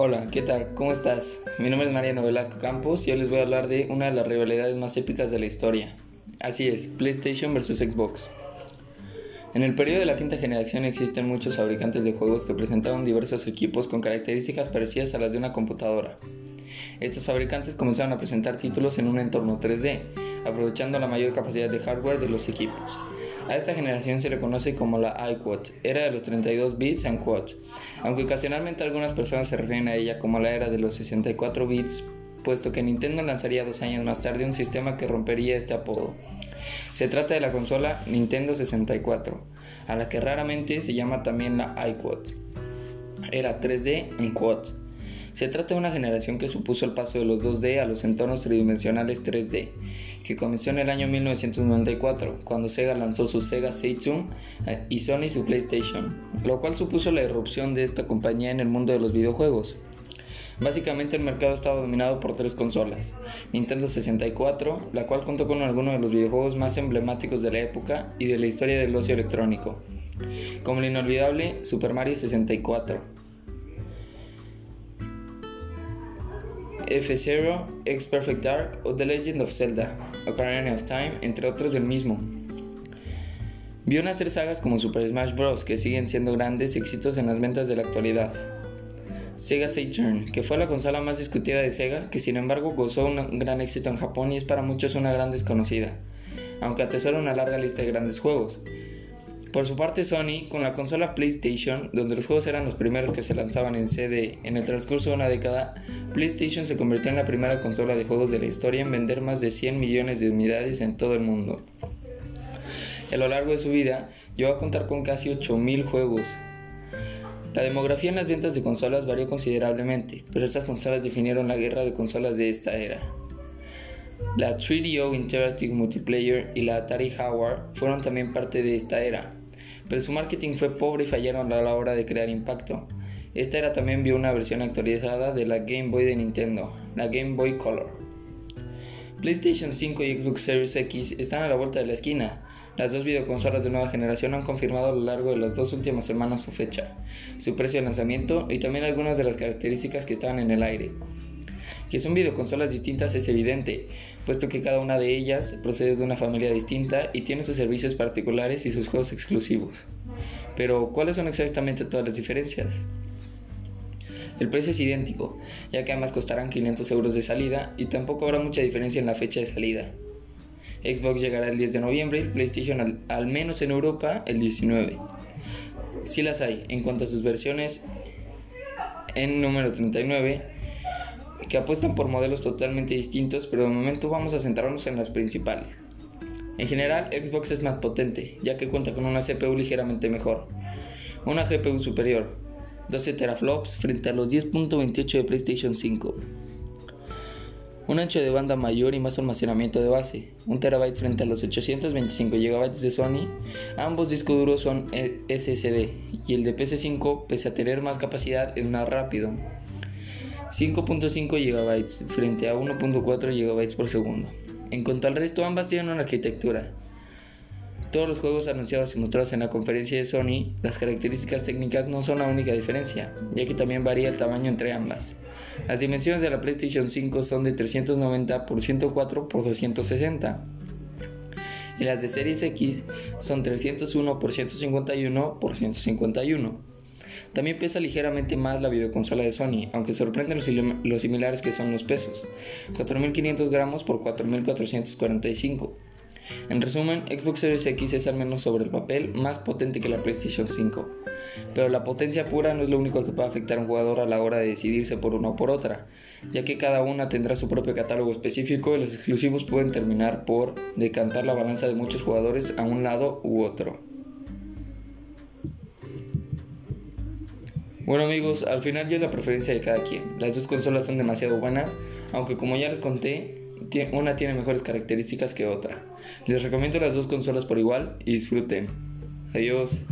Hola, ¿qué tal? ¿Cómo estás? Mi nombre es Mariano Velasco Campos y hoy les voy a hablar de una de las rivalidades más épicas de la historia. Así es, PlayStation vs Xbox. En el periodo de la quinta generación existen muchos fabricantes de juegos que presentaban diversos equipos con características parecidas a las de una computadora. Estos fabricantes comenzaron a presentar títulos en un entorno 3D, aprovechando la mayor capacidad de hardware de los equipos. A esta generación se le conoce como la iQuad, era de los 32 bits and quad, aunque ocasionalmente algunas personas se refieren a ella como la era de los 64 bits, puesto que Nintendo lanzaría dos años más tarde un sistema que rompería este apodo. Se trata de la consola Nintendo 64, a la que raramente se llama también la iQuad. Era 3D en quad se trata de una generación que supuso el paso de los 2D a los entornos tridimensionales 3D, que comenzó en el año 1994, cuando Sega lanzó su Sega Saturn eh, y Sony su PlayStation, lo cual supuso la irrupción de esta compañía en el mundo de los videojuegos. Básicamente el mercado estaba dominado por tres consolas. Nintendo 64, la cual contó con algunos de los videojuegos más emblemáticos de la época y de la historia del ocio electrónico, como el inolvidable Super Mario 64, F-Zero, X Perfect Dark o The Legend of Zelda, Ocarina of Time, entre otros del mismo. Vio nacer sagas como Super Smash Bros. que siguen siendo grandes éxitos en las ventas de la actualidad. Sega Saturn, que fue la consola más discutida de Sega, que sin embargo gozó un gran éxito en Japón y es para muchos una gran desconocida, aunque atesora una larga lista de grandes juegos. Por su parte, Sony, con la consola PlayStation, donde los juegos eran los primeros que se lanzaban en CD en el transcurso de una década, PlayStation se convirtió en la primera consola de juegos de la historia en vender más de 100 millones de unidades en todo el mundo. a lo largo de su vida, llegó a contar con casi 8.000 juegos. La demografía en las ventas de consolas varió considerablemente, pero estas consolas definieron la guerra de consolas de esta era. La 3DO Interactive Multiplayer y la Atari Howard fueron también parte de esta era, pero su marketing fue pobre y fallaron a la hora de crear impacto. Esta era también vio una versión actualizada de la Game Boy de Nintendo, la Game Boy Color. PlayStation 5 y Xbox Series X están a la vuelta de la esquina. Las dos videoconsolas de nueva generación han confirmado a lo largo de las dos últimas semanas su fecha, su precio de lanzamiento y también algunas de las características que estaban en el aire. Que son videoconsolas distintas es evidente, puesto que cada una de ellas procede de una familia distinta y tiene sus servicios particulares y sus juegos exclusivos. Pero, ¿cuáles son exactamente todas las diferencias? El precio es idéntico, ya que ambas costarán 500 euros de salida y tampoco habrá mucha diferencia en la fecha de salida. Xbox llegará el 10 de noviembre y PlayStation al, al menos en Europa el 19. Si las hay, en cuanto a sus versiones, en número 39 que apuestan por modelos totalmente distintos, pero de momento vamos a centrarnos en las principales. En general, Xbox es más potente, ya que cuenta con una CPU ligeramente mejor, una GPU superior, 12 teraflops frente a los 10.28 de PlayStation 5, un ancho de banda mayor y más almacenamiento de base, 1 TB frente a los 825 GB de Sony, ambos discos duros son SSD y el de PC5, pese a tener más capacidad, es más rápido. 5.5 GB frente a 1.4 GB por segundo. En cuanto al resto, ambas tienen una arquitectura. Todos los juegos anunciados y mostrados en la conferencia de Sony, las características técnicas no son la única diferencia, ya que también varía el tamaño entre ambas. Las dimensiones de la PlayStation 5 son de 390 x 104 x 260 y las de Series X son 301 x 151 x 151. También pesa ligeramente más la videoconsola de Sony, aunque sorprenden los, similares que son los pesos, 4.500 gramos por 4.445. En resumen, Xbox Series X es al menos sobre el papel más potente que la PlayStation 5, pero la potencia pura no es lo único que puede afectar a un jugador a la hora de decidirse por una o por otra, ya que cada una tendrá su propio catálogo específico y los exclusivos pueden terminar por decantar la balanza de muchos jugadores a un lado u otro. Bueno amigos, al final ya es la preferencia de cada quien. Las dos consolas son demasiado buenas, aunque como ya les conté, una tiene mejores características que otra. Les recomiendo las dos consolas por igual y disfruten. Adiós.